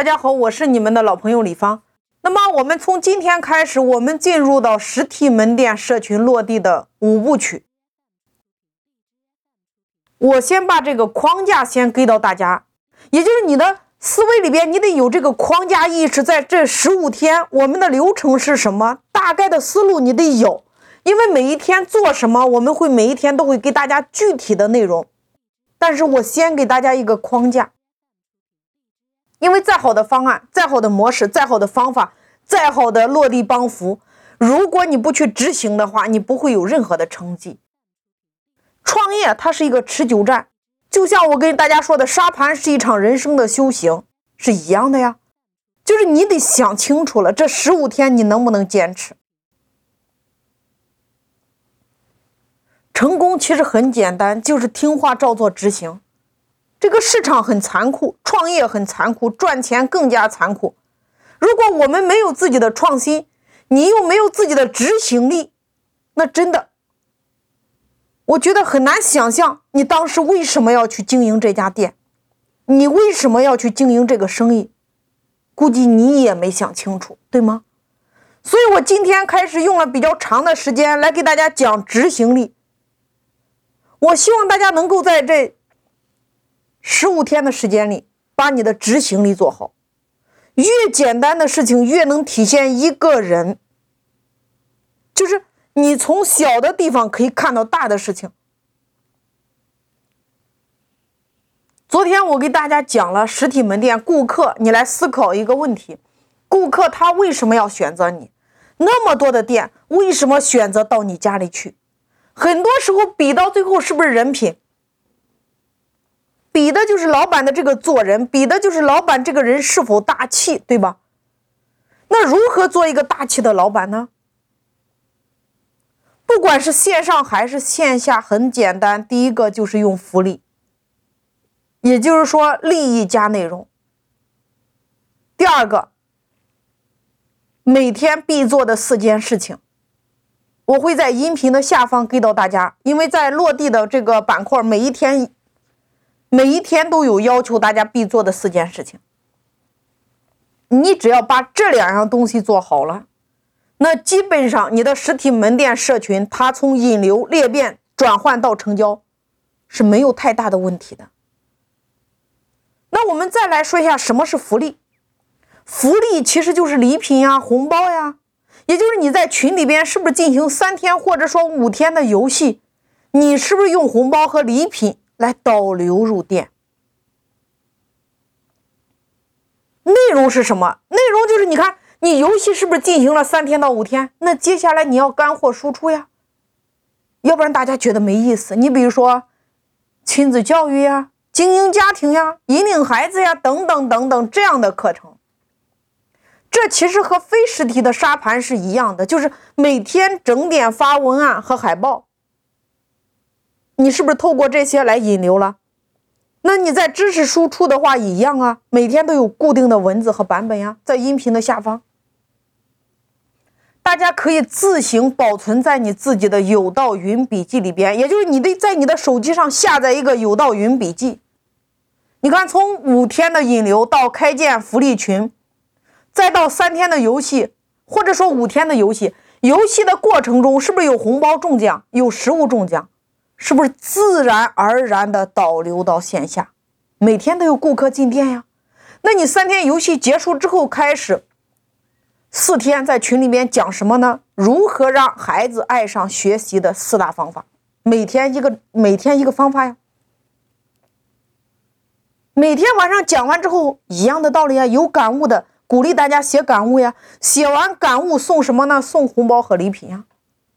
大家好，我是你们的老朋友李芳。那么我们从今天开始，我们进入到实体门店社群落地的五部曲。我先把这个框架先给到大家，也就是你的思维里边，你得有这个框架意识。在这十五天，我们的流程是什么？大概的思路你得有，因为每一天做什么，我们会每一天都会给大家具体的内容。但是我先给大家一个框架。因为再好的方案、再好的模式、再好的方法、再好的落地帮扶，如果你不去执行的话，你不会有任何的成绩。创业它是一个持久战，就像我跟大家说的，沙盘是一场人生的修行，是一样的呀。就是你得想清楚了，这十五天你能不能坚持？成功其实很简单，就是听话照做执行。这个市场很残酷，创业很残酷，赚钱更加残酷。如果我们没有自己的创新，你又没有自己的执行力，那真的，我觉得很难想象你当时为什么要去经营这家店，你为什么要去经营这个生意，估计你也没想清楚，对吗？所以我今天开始用了比较长的时间来给大家讲执行力。我希望大家能够在这。十五天的时间里，把你的执行力做好。越简单的事情，越能体现一个人。就是你从小的地方可以看到大的事情。昨天我给大家讲了实体门店顾客，你来思考一个问题：顾客他为什么要选择你？那么多的店，为什么选择到你家里去？很多时候比到最后，是不是人品？就是老板的这个做人，比的就是老板这个人是否大气，对吧？那如何做一个大气的老板呢？不管是线上还是线下，很简单，第一个就是用福利，也就是说利益加内容。第二个，每天必做的四件事情，我会在音频的下方给到大家，因为在落地的这个板块，每一天。每一天都有要求大家必做的四件事情，你只要把这两样东西做好了，那基本上你的实体门店社群，它从引流、裂变、转换到成交，是没有太大的问题的。那我们再来说一下什么是福利，福利其实就是礼品呀、红包呀，也就是你在群里边是不是进行三天或者说五天的游戏，你是不是用红包和礼品？来导流入店，内容是什么？内容就是你看，你游戏是不是进行了三天到五天？那接下来你要干货输出呀，要不然大家觉得没意思。你比如说亲子教育呀、经营家庭呀、引领孩子呀等等等等这样的课程，这其实和非实体的沙盘是一样的，就是每天整点发文案和海报。你是不是透过这些来引流了？那你在知识输出的话一样啊，每天都有固定的文字和版本呀，在音频的下方，大家可以自行保存在你自己的有道云笔记里边，也就是你得在你的手机上下载一个有道云笔记。你看，从五天的引流到开建福利群，再到三天的游戏，或者说五天的游戏，游戏的过程中是不是有红包中奖，有实物中奖？是不是自然而然的导流到线下？每天都有顾客进店呀。那你三天游戏结束之后开始，四天在群里面讲什么呢？如何让孩子爱上学习的四大方法？每天一个，每天一个方法呀。每天晚上讲完之后，一样的道理啊。有感悟的，鼓励大家写感悟呀。写完感悟送什么呢？送红包和礼品呀。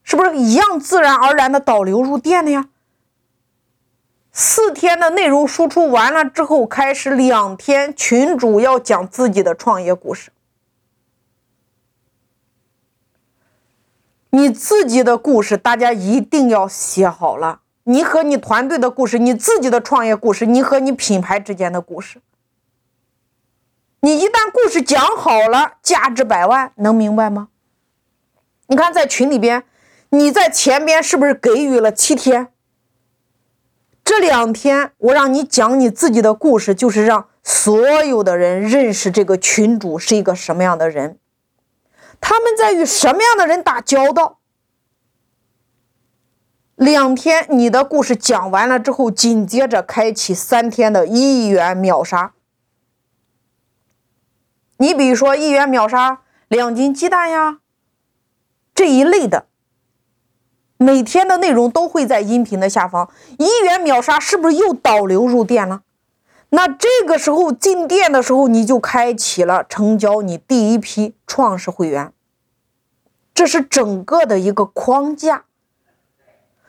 是不是一样自然而然的导流入店的呀？四天的内容输出完了之后，开始两天群主要讲自己的创业故事。你自己的故事，大家一定要写好了。你和你团队的故事，你自己的创业故事，你和你品牌之间的故事。你一旦故事讲好了，价值百万，能明白吗？你看在群里边，你在前边是不是给予了七天？这两天我让你讲你自己的故事，就是让所有的人认识这个群主是一个什么样的人，他们在与什么样的人打交道。两天，你的故事讲完了之后，紧接着开启三天的一元秒杀。你比如说，一元秒杀两斤鸡蛋呀，这一类的，每天的内容都会在音频的下方。一元秒杀是不是又导流入店了？那这个时候进店的时候，你就开启了成交你第一批创始会员。这是整个的一个框架。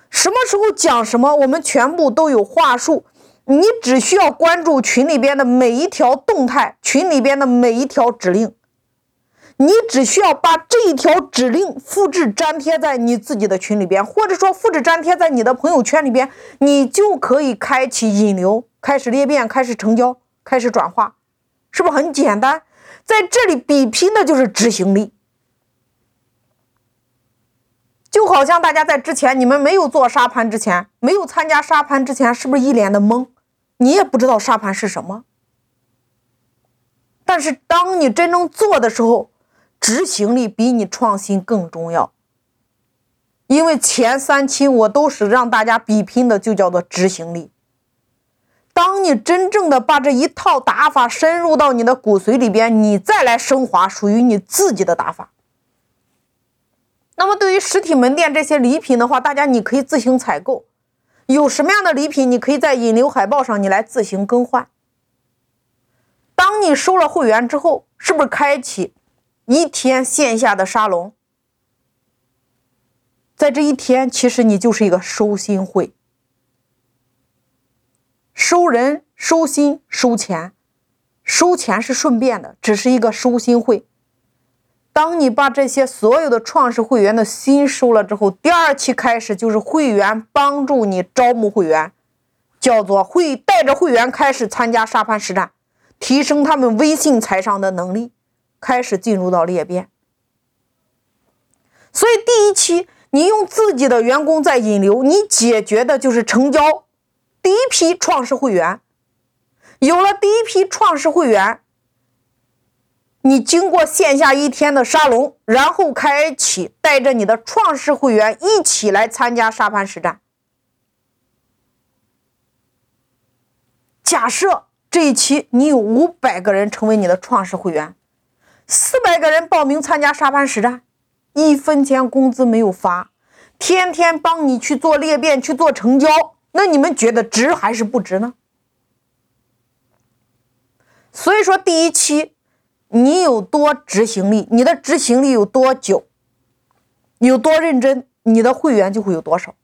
什么时候讲什么，我们全部都有话术。你只需要关注群里边的每一条动态，群里边的每一条指令。你只需要把这一条指令复制粘贴在你自己的群里边，或者说复制粘贴在你的朋友圈里边，你就可以开启引流，开始裂变，开始成交，开始转化，是不是很简单？在这里比拼的就是执行力。就好像大家在之前，你们没有做沙盘之前，没有参加沙盘之前，是不是一脸的懵？你也不知道沙盘是什么。但是当你真正做的时候，执行力比你创新更重要。因为前三期我都是让大家比拼的，就叫做执行力。当你真正的把这一套打法深入到你的骨髓里边，你再来升华属于你自己的打法。那么，对于实体门店这些礼品的话，大家你可以自行采购。有什么样的礼品，你可以在引流海报上你来自行更换。当你收了会员之后，是不是开启一天线下的沙龙？在这一天，其实你就是一个收心会，收人、收心、收钱，收钱是顺便的，只是一个收心会。当你把这些所有的创始会员的心收了之后，第二期开始就是会员帮助你招募会员，叫做会带着会员开始参加沙盘实战，提升他们微信财商的能力，开始进入到裂变。所以第一期你用自己的员工在引流，你解决的就是成交第一批创始会员，有了第一批创始会员。你经过线下一天的沙龙，然后开启带着你的创始会员一起来参加沙盘实战。假设这一期你有五百个人成为你的创始会员，四百个人报名参加沙盘实战，一分钱工资没有发，天天帮你去做裂变、去做成交，那你们觉得值还是不值呢？所以说第一期。你有多执行力，你的执行力有多久，有多认真，你的会员就会有多少。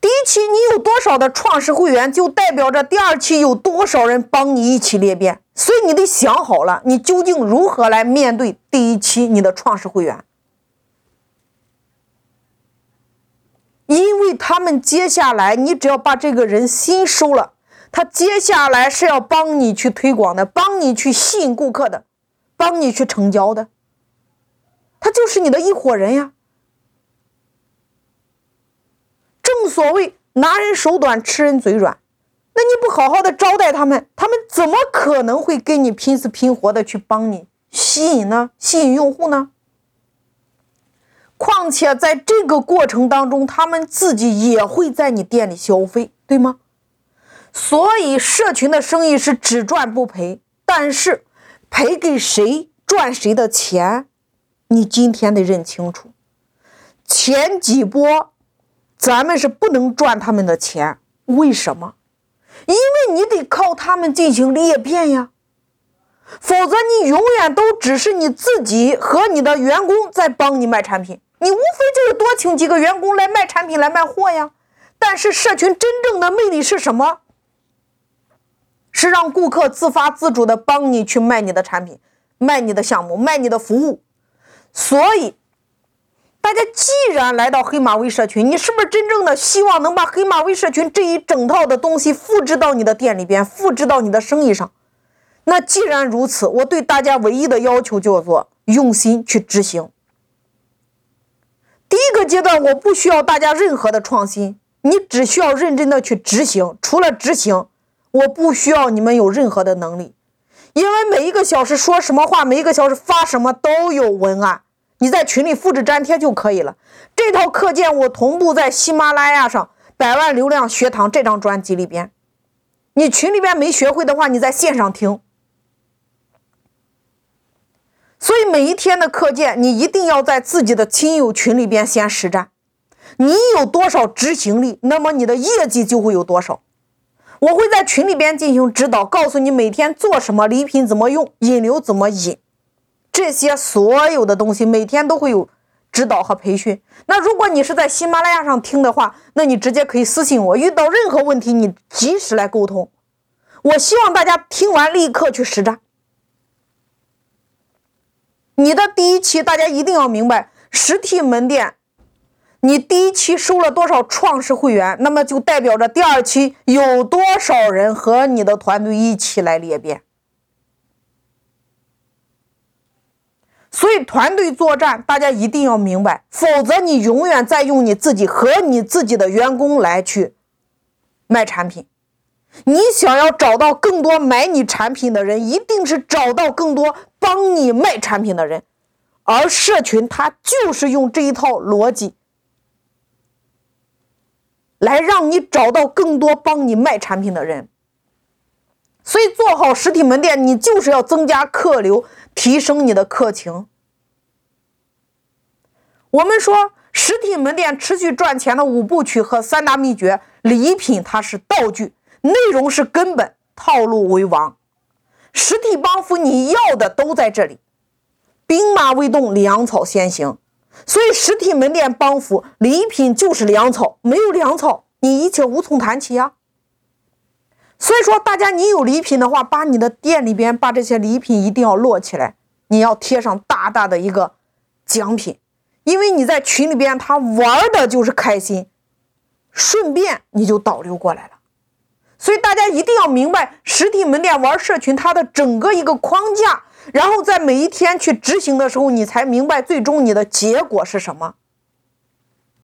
第一期你有多少的创始会员，就代表着第二期有多少人帮你一起裂变。所以你得想好了，你究竟如何来面对第一期你的创始会员，因为他们接下来你只要把这个人心收了。他接下来是要帮你去推广的，帮你去吸引顾客的，帮你去成交的。他就是你的一伙人呀。正所谓拿人手短，吃人嘴软。那你不好好的招待他们，他们怎么可能会跟你拼死拼活的去帮你吸引呢？吸引用户呢？况且在这个过程当中，他们自己也会在你店里消费，对吗？所以，社群的生意是只赚不赔，但是赔给谁赚谁的钱，你今天得认清楚。前几波，咱们是不能赚他们的钱，为什么？因为你得靠他们进行裂变呀，否则你永远都只是你自己和你的员工在帮你卖产品，你无非就是多请几个员工来卖产品来卖货呀。但是，社群真正的魅力是什么？是让顾客自发自主的帮你去卖你的产品，卖你的项目，卖你的服务。所以，大家既然来到黑马微社群，你是不是真正的希望能把黑马微社群这一整套的东西复制到你的店里边，复制到你的生意上？那既然如此，我对大家唯一的要求叫做用心去执行。第一个阶段，我不需要大家任何的创新，你只需要认真的去执行。除了执行。我不需要你们有任何的能力，因为每一个小时说什么话，每一个小时发什么都有文案，你在群里复制粘贴就可以了。这套课件我同步在喜马拉雅上百万流量学堂这张专辑里边，你群里边没学会的话，你在线上听。所以每一天的课件，你一定要在自己的亲友群里边先实战。你有多少执行力，那么你的业绩就会有多少。我会在群里边进行指导，告诉你每天做什么，礼品怎么用，引流怎么引，这些所有的东西每天都会有指导和培训。那如果你是在喜马拉雅上听的话，那你直接可以私信我，遇到任何问题你及时来沟通。我希望大家听完立刻去实战。你的第一期，大家一定要明白，实体门店，你第一期收了多少创始会员，那么就代表着第二期有多少人和你的团队一起来裂变。所以团队作战，大家一定要明白，否则你永远在用你自己和你自己的员工来去卖产品。你想要找到更多买你产品的人，一定是找到更多帮你卖产品的人，而社群它就是用这一套逻辑来让你找到更多帮你卖产品的人。所以做好实体门店，你就是要增加客流，提升你的客情。我们说实体门店持续赚钱的五部曲和三大秘诀，礼品它是道具。内容是根本，套路为王。实体帮扶你要的都在这里，兵马未动，粮草先行。所以实体门店帮扶礼品就是粮草，没有粮草，你一切无从谈起呀。所以说，大家你有礼品的话，把你的店里边把这些礼品一定要摞起来，你要贴上大大的一个奖品，因为你在群里边他玩的就是开心，顺便你就导流过来了。所以大家一定要明白，实体门店玩社群它的整个一个框架，然后在每一天去执行的时候，你才明白最终你的结果是什么。